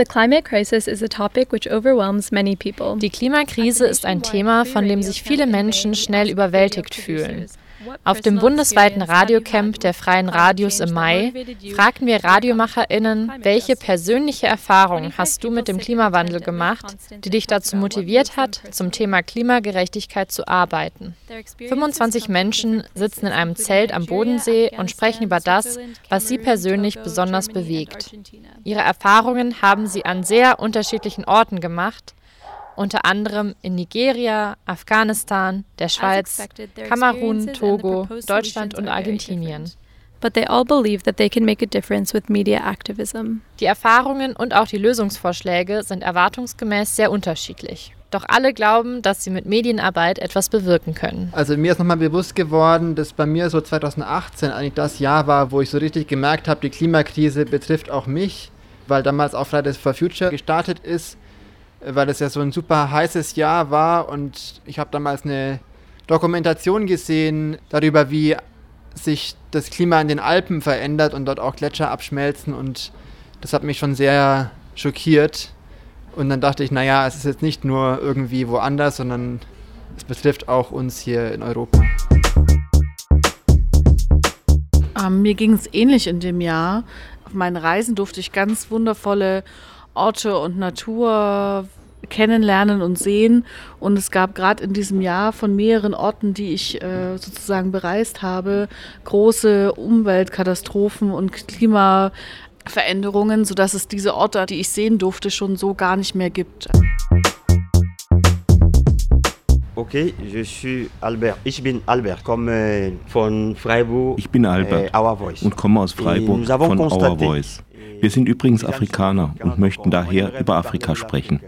The climate crisis is a topic which overwhelms many people. Die Klimakrise ist ein Thema, von dem sich viele Menschen schnell überwältigt fühlen. Auf dem bundesweiten Radiocamp der Freien Radios im Mai fragten wir RadiomacherInnen, welche persönliche Erfahrung hast du mit dem Klimawandel gemacht, die dich dazu motiviert hat, zum Thema Klimagerechtigkeit zu arbeiten. 25 Menschen sitzen in einem Zelt am Bodensee und sprechen über das, was sie persönlich besonders bewegt. Ihre Erfahrungen haben sie an sehr unterschiedlichen Orten gemacht unter anderem in Nigeria, Afghanistan, der Schweiz, Kamerun, Togo, Deutschland und Argentinien. But they all believe that they can make a difference with media activism. Die Erfahrungen und auch die Lösungsvorschläge sind erwartungsgemäß sehr unterschiedlich. Doch alle glauben, dass sie mit Medienarbeit etwas bewirken können. Also mir ist nochmal bewusst geworden, dass bei mir so 2018 eigentlich das Jahr war, wo ich so richtig gemerkt habe, die Klimakrise betrifft auch mich, weil damals auch Fridays for Future gestartet ist weil es ja so ein super heißes Jahr war und ich habe damals eine Dokumentation gesehen darüber, wie sich das Klima in den Alpen verändert und dort auch Gletscher abschmelzen und das hat mich schon sehr schockiert. Und dann dachte ich, naja, es ist jetzt nicht nur irgendwie woanders, sondern es betrifft auch uns hier in Europa. Ähm, mir ging es ähnlich in dem Jahr. Auf meinen Reisen durfte ich ganz wundervolle Orte und Natur kennenlernen und sehen. Und es gab gerade in diesem Jahr von mehreren Orten, die ich äh, sozusagen bereist habe, große Umweltkatastrophen und Klimaveränderungen, sodass es diese Orte, die ich sehen durfte, schon so gar nicht mehr gibt. Okay, je suis Albert. Ich bin Albert, komme von Freiburg. Ich bin Albert äh, und komme aus Freiburg von Our Voice. Wir sind übrigens Afrikaner und möchten daher über Afrika sprechen.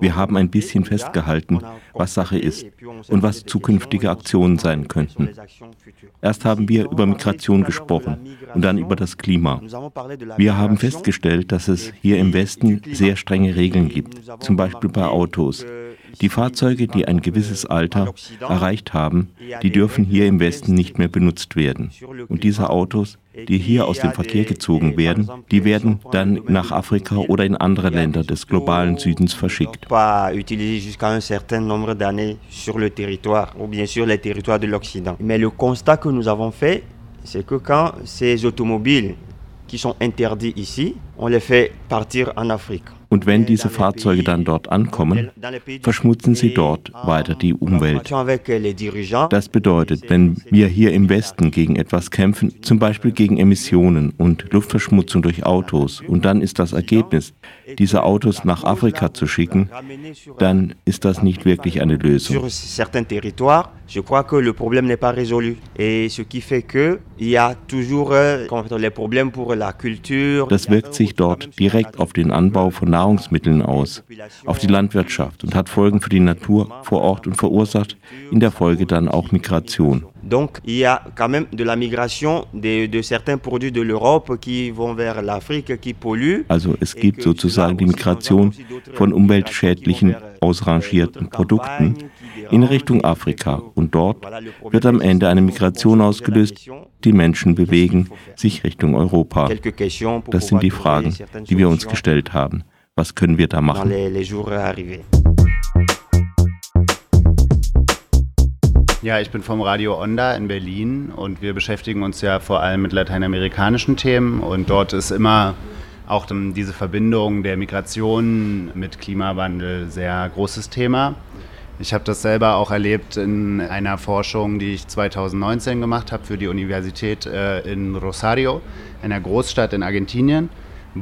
Wir haben ein bisschen festgehalten, was Sache ist und was zukünftige Aktionen sein könnten. Erst haben wir über Migration gesprochen und dann über das Klima. Wir haben festgestellt, dass es hier im Westen sehr strenge Regeln gibt, zum Beispiel bei Autos. Die Fahrzeuge, die ein gewisses Alter erreicht haben, die dürfen hier im Westen nicht mehr benutzt werden. Und diese Autos, die hier aus dem Verkehr gezogen werden, die werden dann nach Afrika oder in andere Länder des globalen Südens verschickt. Mais le constat que nous avons fait, c'est que quand ces automobiles qui sont interdits ici, on les fait partir en Afrique. Und wenn diese Fahrzeuge dann dort ankommen, verschmutzen sie dort weiter die Umwelt. Das bedeutet, wenn wir hier im Westen gegen etwas kämpfen, zum Beispiel gegen Emissionen und Luftverschmutzung durch Autos, und dann ist das Ergebnis, diese Autos nach Afrika zu schicken, dann ist das nicht wirklich eine Lösung. Je crois que le problème n'est pas résolu. Et ce qui fait que il y a toujours euh, les problèmes pour la culture. Das wirkt sich dort direkt auf den Anbau von Nahrungsmitteln aus, auf die Landwirtschaft und hat Folgen für die Natur vor Ort und verursacht in der Folge dann auch Migration. Donc il y a quand même de la migration de, de certains produits de l'Europe qui vont vers l'Afrique qui polluent. Also es gibt sozusagen die Migration von umweltschädlichen, ausrangierten Produkten in Richtung Afrika und dort wird am Ende eine Migration ausgelöst, die Menschen bewegen sich Richtung Europa. Das sind die Fragen, die wir uns gestellt haben. Was können wir da machen? Ja, ich bin vom Radio Onda in Berlin und wir beschäftigen uns ja vor allem mit lateinamerikanischen Themen und dort ist immer auch diese Verbindung der Migration mit Klimawandel sehr großes Thema. Ich habe das selber auch erlebt in einer Forschung, die ich 2019 gemacht habe für die Universität äh, in Rosario, einer Großstadt in Argentinien,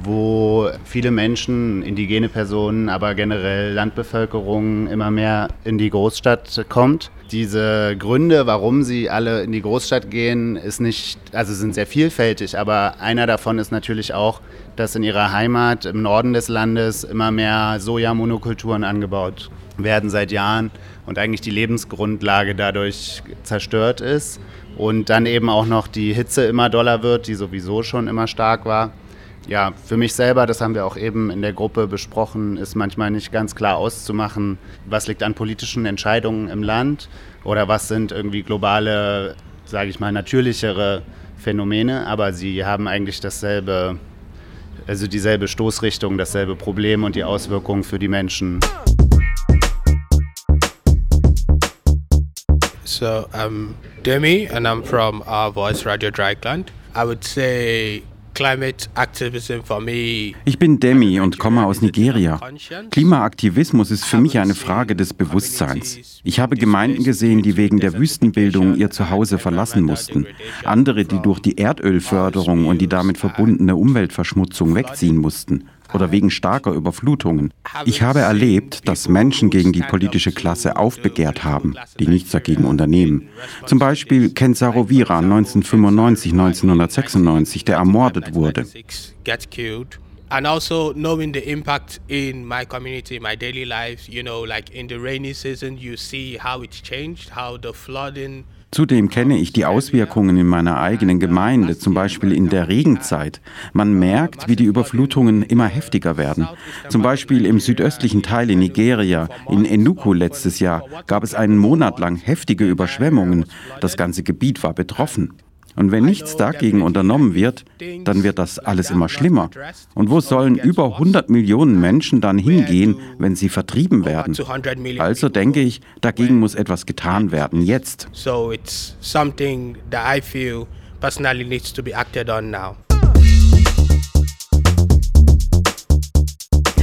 wo viele Menschen, indigene Personen, aber generell Landbevölkerung immer mehr in die Großstadt kommt. Diese Gründe, warum sie alle in die Großstadt gehen, ist nicht, also sind sehr vielfältig, aber einer davon ist natürlich auch, dass in ihrer Heimat im Norden des Landes immer mehr Sojamonokulturen angebaut werden seit Jahren und eigentlich die Lebensgrundlage dadurch zerstört ist und dann eben auch noch die Hitze immer doller wird, die sowieso schon immer stark war. Ja, für mich selber, das haben wir auch eben in der Gruppe besprochen, ist manchmal nicht ganz klar auszumachen, was liegt an politischen Entscheidungen im Land oder was sind irgendwie globale, sage ich mal, natürlichere Phänomene, aber sie haben eigentlich dasselbe also dieselbe Stoßrichtung, dasselbe Problem und die Auswirkungen für die Menschen. So I'm Demi and I'm from Our Voice Radio Dreieckland. I would say ich bin Demi und komme aus Nigeria. Klimaaktivismus ist für mich eine Frage des Bewusstseins. Ich habe Gemeinden gesehen, die wegen der Wüstenbildung ihr Zuhause verlassen mussten. Andere, die durch die Erdölförderung und die damit verbundene Umweltverschmutzung wegziehen mussten oder wegen starker Überflutungen. Ich habe erlebt, dass Menschen gegen die politische Klasse aufbegehrt haben, die nichts dagegen unternehmen. Zum Beispiel Ken Sarovira 1995, 1996, der ermordet wurde. and also knowing the impact in my community, my daily life, you know, like in the rainy season, you see how it's changed, how the flooding Zudem kenne ich die Auswirkungen in meiner eigenen Gemeinde, zum Beispiel in der Regenzeit. Man merkt, wie die Überflutungen immer heftiger werden. Zum Beispiel im südöstlichen Teil in Nigeria, in Enugu letztes Jahr, gab es einen Monat lang heftige Überschwemmungen. Das ganze Gebiet war betroffen. Und wenn nichts dagegen unternommen wird, dann wird das alles immer schlimmer. Und wo sollen über 100 Millionen Menschen dann hingehen, wenn sie vertrieben werden? Also denke ich, dagegen muss etwas getan werden, jetzt. So it's something that I feel personally needs to be acted on now.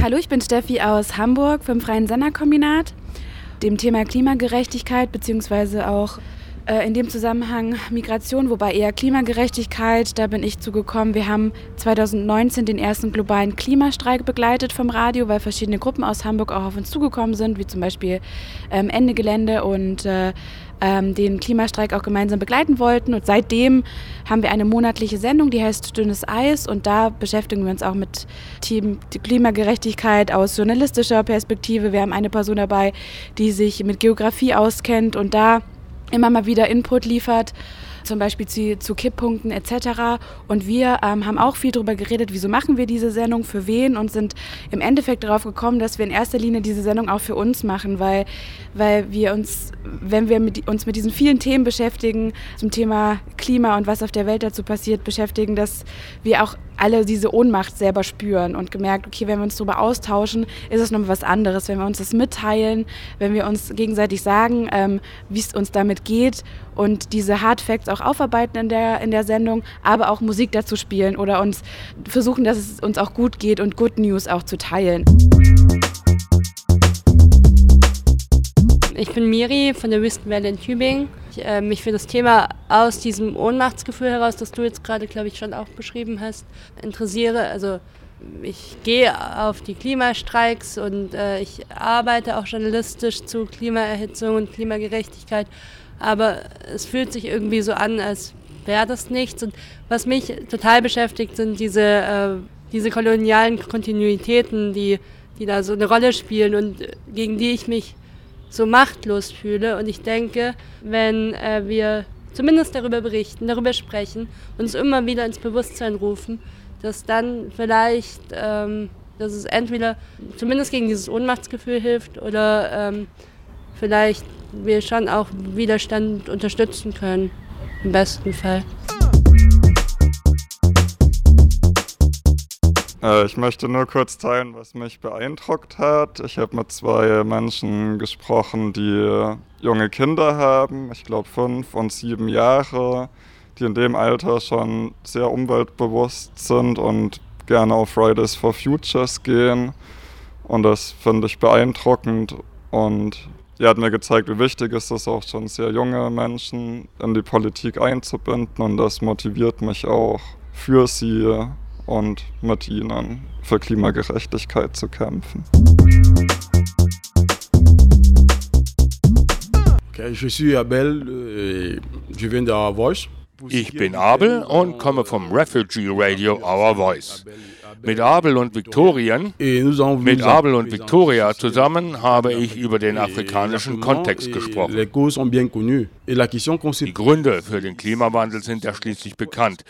Hallo, ich bin Steffi aus Hamburg vom Freien Senderkombinat. Dem Thema Klimagerechtigkeit bzw. auch in dem Zusammenhang Migration, wobei eher Klimagerechtigkeit, da bin ich zugekommen. Wir haben 2019 den ersten globalen Klimastreik begleitet vom Radio, weil verschiedene Gruppen aus Hamburg auch auf uns zugekommen sind, wie zum Beispiel ähm, Ende Gelände und äh, ähm, den Klimastreik auch gemeinsam begleiten wollten. Und seitdem haben wir eine monatliche Sendung, die heißt Dünnes Eis. Und da beschäftigen wir uns auch mit Team Klimagerechtigkeit aus journalistischer Perspektive. Wir haben eine Person dabei, die sich mit Geografie auskennt und da immer mal wieder Input liefert, zum Beispiel zu, zu Kipppunkten etc. Und wir ähm, haben auch viel darüber geredet, wieso machen wir diese Sendung, für wen und sind im Endeffekt darauf gekommen, dass wir in erster Linie diese Sendung auch für uns machen, weil, weil wir uns, wenn wir mit, uns mit diesen vielen Themen beschäftigen, zum Thema Klima und was auf der Welt dazu passiert, beschäftigen, dass wir auch alle diese Ohnmacht selber spüren und gemerkt, okay, wenn wir uns darüber austauschen, ist es nochmal was anderes. Wenn wir uns das mitteilen, wenn wir uns gegenseitig sagen, ähm, wie es uns damit geht und diese Hard Facts auch aufarbeiten in der, in der Sendung, aber auch Musik dazu spielen oder uns versuchen, dass es uns auch gut geht und Good News auch zu teilen. Ich bin Miri von der Wüstenwelle in Tübingen. Ich, äh, mich für das Thema aus diesem Ohnmachtsgefühl heraus, das du jetzt gerade, glaube ich, schon auch beschrieben hast, interessiere. Also ich gehe auf die Klimastreiks und äh, ich arbeite auch journalistisch zu Klimaerhitzung und Klimagerechtigkeit. Aber es fühlt sich irgendwie so an, als wäre das nichts. Und was mich total beschäftigt, sind diese, äh, diese kolonialen Kontinuitäten, die, die da so eine Rolle spielen und gegen die ich mich so machtlos fühle. Und ich denke, wenn äh, wir zumindest darüber berichten, darüber sprechen, uns immer wieder ins Bewusstsein rufen, dass dann vielleicht, ähm, dass es entweder zumindest gegen dieses Ohnmachtsgefühl hilft oder ähm, vielleicht wir schon auch Widerstand unterstützen können, im besten Fall. Ich möchte nur kurz teilen, was mich beeindruckt hat. Ich habe mit zwei Menschen gesprochen, die junge Kinder haben, ich glaube fünf und sieben Jahre, die in dem Alter schon sehr umweltbewusst sind und gerne auf Fridays for Futures gehen. Und das finde ich beeindruckend. Und die hat mir gezeigt, wie wichtig es ist, auch schon sehr junge Menschen in die Politik einzubinden. Und das motiviert mich auch für sie und mit ihnen für Klimagerechtigkeit zu kämpfen. Euh, ich bin Abel und komme vom Refugee Radio Our Voice. Mit Abel und Victorien, mit Abel und Victoria zusammen habe ich über den afrikanischen Kontext gesprochen. Die Gründe für den Klimawandel sind ja schließlich bekannt.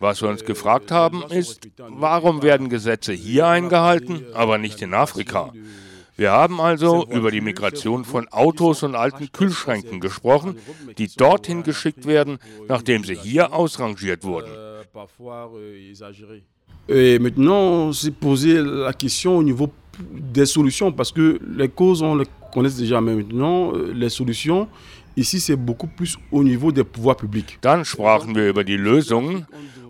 Was wir uns gefragt haben, ist, warum werden Gesetze hier eingehalten, aber nicht in Afrika? Wir haben also über die Migration von Autos und alten Kühlschränken gesprochen, die dorthin geschickt werden, nachdem sie hier ausrangiert wurden. Et maintenant, c'est poser la question au niveau des solutions, parce que les causes, on les connaît déjà maintenant, euh, les solutions. Ici, c'est beaucoup plus au niveau des pouvoirs publics. Dann sprachen wir über die Lösungen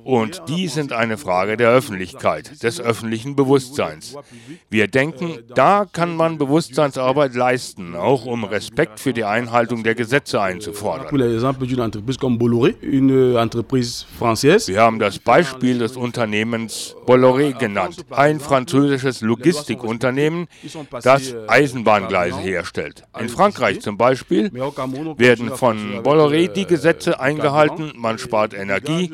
Und die sind eine Frage der Öffentlichkeit, des öffentlichen Bewusstseins. Wir denken, da kann man Bewusstseinsarbeit leisten, auch um Respekt für die Einhaltung der Gesetze einzufordern. Wir haben das Beispiel des Unternehmens Bolloré genannt, ein französisches Logistikunternehmen, das Eisenbahngleise herstellt. In Frankreich zum Beispiel werden von Bolloré die Gesetze eingehalten, man spart Energie,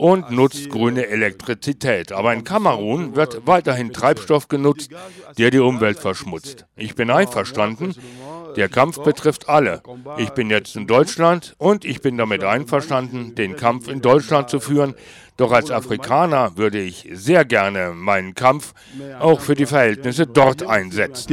und nutzt grüne Elektrizität. Aber in Kamerun wird weiterhin Treibstoff genutzt, der die Umwelt verschmutzt. Ich bin einverstanden. Der Kampf betrifft alle. Ich bin jetzt in Deutschland und ich bin damit einverstanden, den Kampf in Deutschland zu führen. Doch als Afrikaner würde ich sehr gerne meinen Kampf auch für die Verhältnisse dort einsetzen.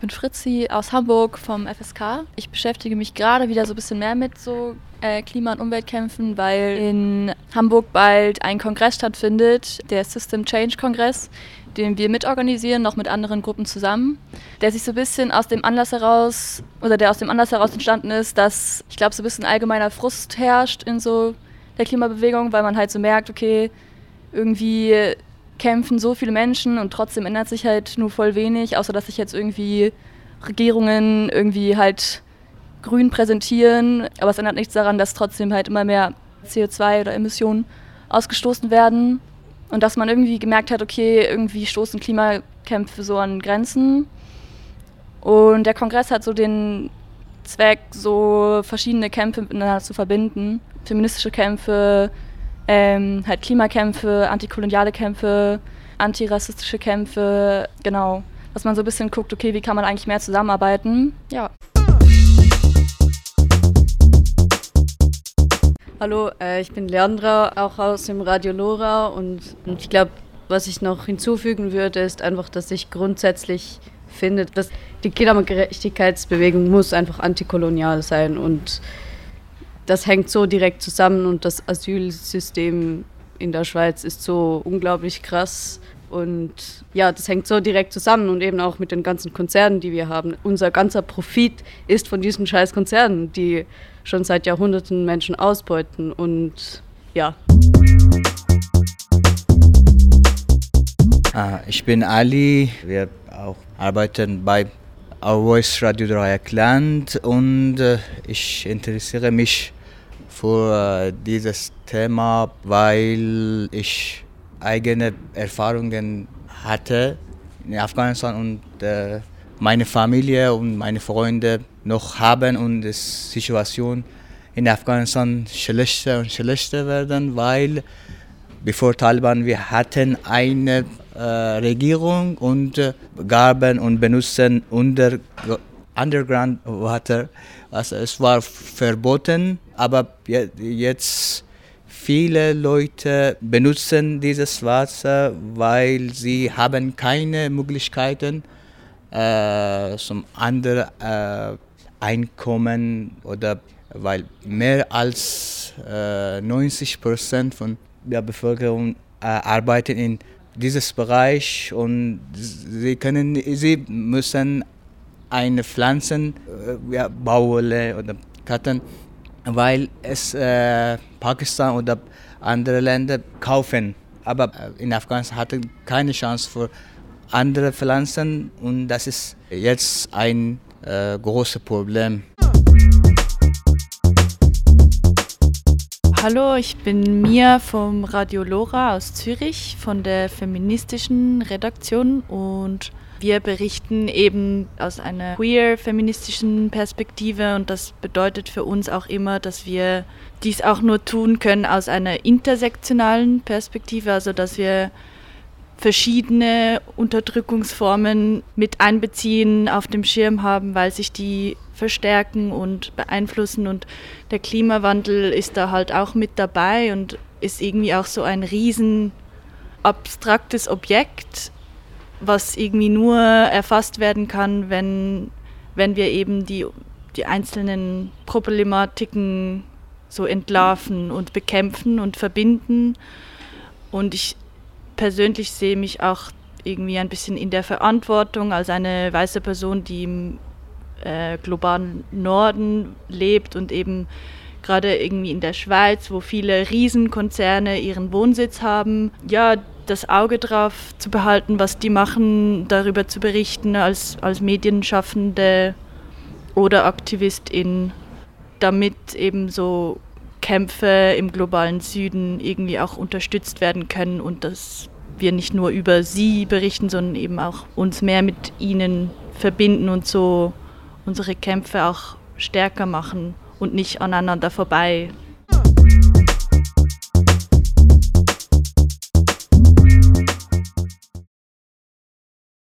Ich bin Fritzi aus Hamburg vom FSK. Ich beschäftige mich gerade wieder so ein bisschen mehr mit so äh, Klima- und Umweltkämpfen, weil in Hamburg bald ein Kongress stattfindet, der System Change Kongress, den wir mitorganisieren, noch mit anderen Gruppen zusammen, der sich so ein bisschen aus dem Anlass heraus, oder der aus dem Anlass heraus entstanden ist, dass ich glaube, so ein bisschen allgemeiner Frust herrscht in so der Klimabewegung, weil man halt so merkt, okay, irgendwie kämpfen so viele Menschen und trotzdem ändert sich halt nur voll wenig, außer dass sich jetzt irgendwie Regierungen irgendwie halt grün präsentieren. Aber es ändert nichts daran, dass trotzdem halt immer mehr CO2 oder Emissionen ausgestoßen werden. Und dass man irgendwie gemerkt hat, okay, irgendwie stoßen Klimakämpfe so an Grenzen. Und der Kongress hat so den Zweck, so verschiedene Kämpfe miteinander zu verbinden. Feministische Kämpfe, ähm, halt Klimakämpfe, antikoloniale Kämpfe, antirassistische Kämpfe, genau. Dass man so ein bisschen guckt, okay, wie kann man eigentlich mehr zusammenarbeiten. Ja. Hallo, äh, ich bin Leandra, auch aus dem Radio Lora und, ich glaube, was ich noch hinzufügen würde, ist einfach, dass ich grundsätzlich finde, dass die Klimagerechtigkeitsbewegung muss einfach antikolonial sein und das hängt so direkt zusammen und das Asylsystem in der Schweiz ist so unglaublich krass. Und ja, das hängt so direkt zusammen und eben auch mit den ganzen Konzernen, die wir haben. Unser ganzer Profit ist von diesen scheiß Konzernen, die schon seit Jahrhunderten Menschen ausbeuten. Und ja. Ah, ich bin Ali. Wir auch arbeiten bei Voice Radio Dreieckland und äh, ich interessiere mich für dieses Thema, weil ich eigene Erfahrungen hatte in Afghanistan und äh, meine Familie und meine Freunde noch haben und die Situation in Afghanistan schlechter und schlechter werden, weil bevor Taliban wir hatten eine äh, Regierung und äh, gaben und benutzen unter Underground Water. Also es war verboten aber jetzt viele Leute benutzen dieses Wasser, weil sie haben keine Möglichkeiten äh, zum anderen äh, Einkommen oder weil mehr als äh, 90 Prozent von der Bevölkerung äh, arbeiten in dieses Bereich und sie können sie müssen eine Pflanzen äh, ja, Baule oder Karten weil es äh, Pakistan oder andere Länder kaufen. Aber äh, in Afghanistan hatten keine Chance für andere Pflanzen und das ist jetzt ein äh, großes Problem. Hallo, ich bin Mia vom Radio Lora aus Zürich von der feministischen Redaktion. Und wir berichten eben aus einer queer-feministischen Perspektive. Und das bedeutet für uns auch immer, dass wir dies auch nur tun können aus einer intersektionalen Perspektive, also dass wir verschiedene Unterdrückungsformen mit einbeziehen, auf dem Schirm haben, weil sich die verstärken und beeinflussen und der Klimawandel ist da halt auch mit dabei und ist irgendwie auch so ein riesen abstraktes Objekt, was irgendwie nur erfasst werden kann, wenn, wenn wir eben die, die einzelnen Problematiken so entlarven und bekämpfen und verbinden. Und ich persönlich sehe mich auch irgendwie ein bisschen in der Verantwortung als eine weiße Person, die im äh, globalen Norden lebt und eben gerade irgendwie in der Schweiz, wo viele Riesenkonzerne ihren Wohnsitz haben, ja, das Auge drauf zu behalten, was die machen, darüber zu berichten als, als Medienschaffende oder AktivistInnen, damit eben so Kämpfe im globalen Süden irgendwie auch unterstützt werden können und dass wir nicht nur über sie berichten, sondern eben auch uns mehr mit ihnen verbinden und so unsere Kämpfe auch stärker machen und nicht aneinander vorbei